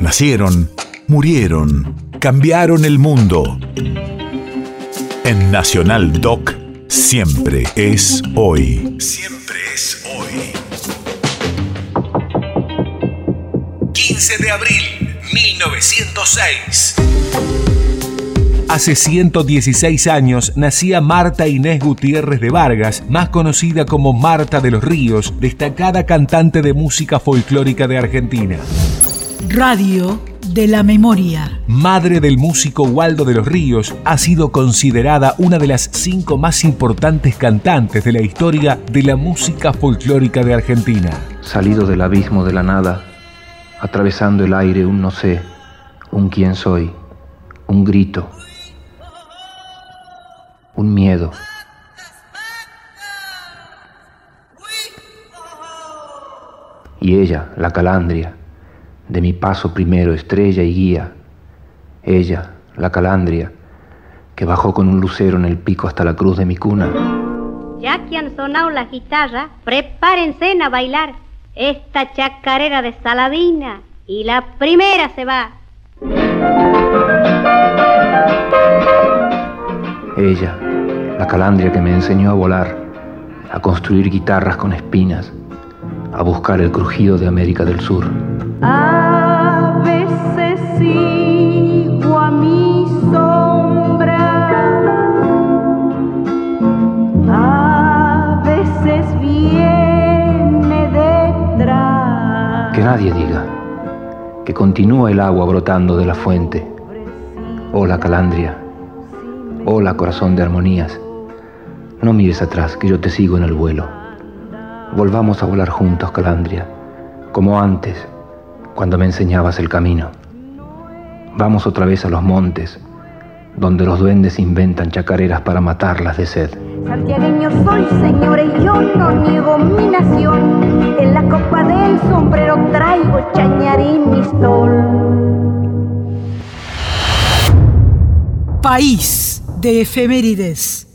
Nacieron, murieron, cambiaron el mundo. En Nacional Doc, siempre es hoy. Siempre es hoy. 15 de abril, 1906. Hace 116 años nacía Marta Inés Gutiérrez de Vargas, más conocida como Marta de los Ríos, destacada cantante de música folclórica de Argentina. Radio de la Memoria. Madre del músico Waldo de los Ríos, ha sido considerada una de las cinco más importantes cantantes de la historia de la música folclórica de Argentina. Salido del abismo de la nada, atravesando el aire un no sé, un quién soy, un grito un miedo. Y ella, la calandria, de mi paso primero, estrella y guía. Ella, la calandria, que bajó con un lucero en el pico hasta la cruz de mi cuna. Ya que han sonado la guitarra, prepárense a bailar esta chacarera de Saladina y la primera se va. Ella, la calandria que me enseñó a volar, a construir guitarras con espinas, a buscar el crujido de América del Sur. A veces sigo a mi sombra, a veces viene detrás. Que nadie diga que continúa el agua brotando de la fuente. Oh la calandria, oh la corazón de armonías no mires atrás, que yo te sigo en el vuelo. Volvamos a volar juntos, Calandria, como antes, cuando me enseñabas el camino. Vamos otra vez a los montes, donde los duendes inventan chacareras para matarlas de sed. Santiagueño soy, señores, y yo no niego mi nación. En la copa del sombrero traigo chañarín mi sol. País de efemérides.